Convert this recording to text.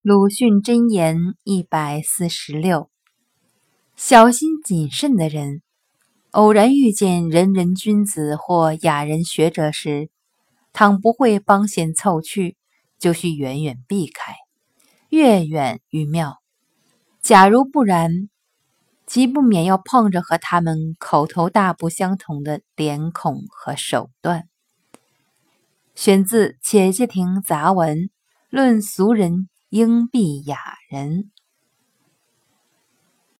鲁迅箴言一百四十六：小心谨慎的人，偶然遇见仁人君子或雅人学者时，倘不会帮闲凑趣，就须远远避开，越远愈妙。假如不然，即不免要碰着和他们口头大不相同的脸孔和手段。选自《且介亭杂文》，论俗人。应避雅人。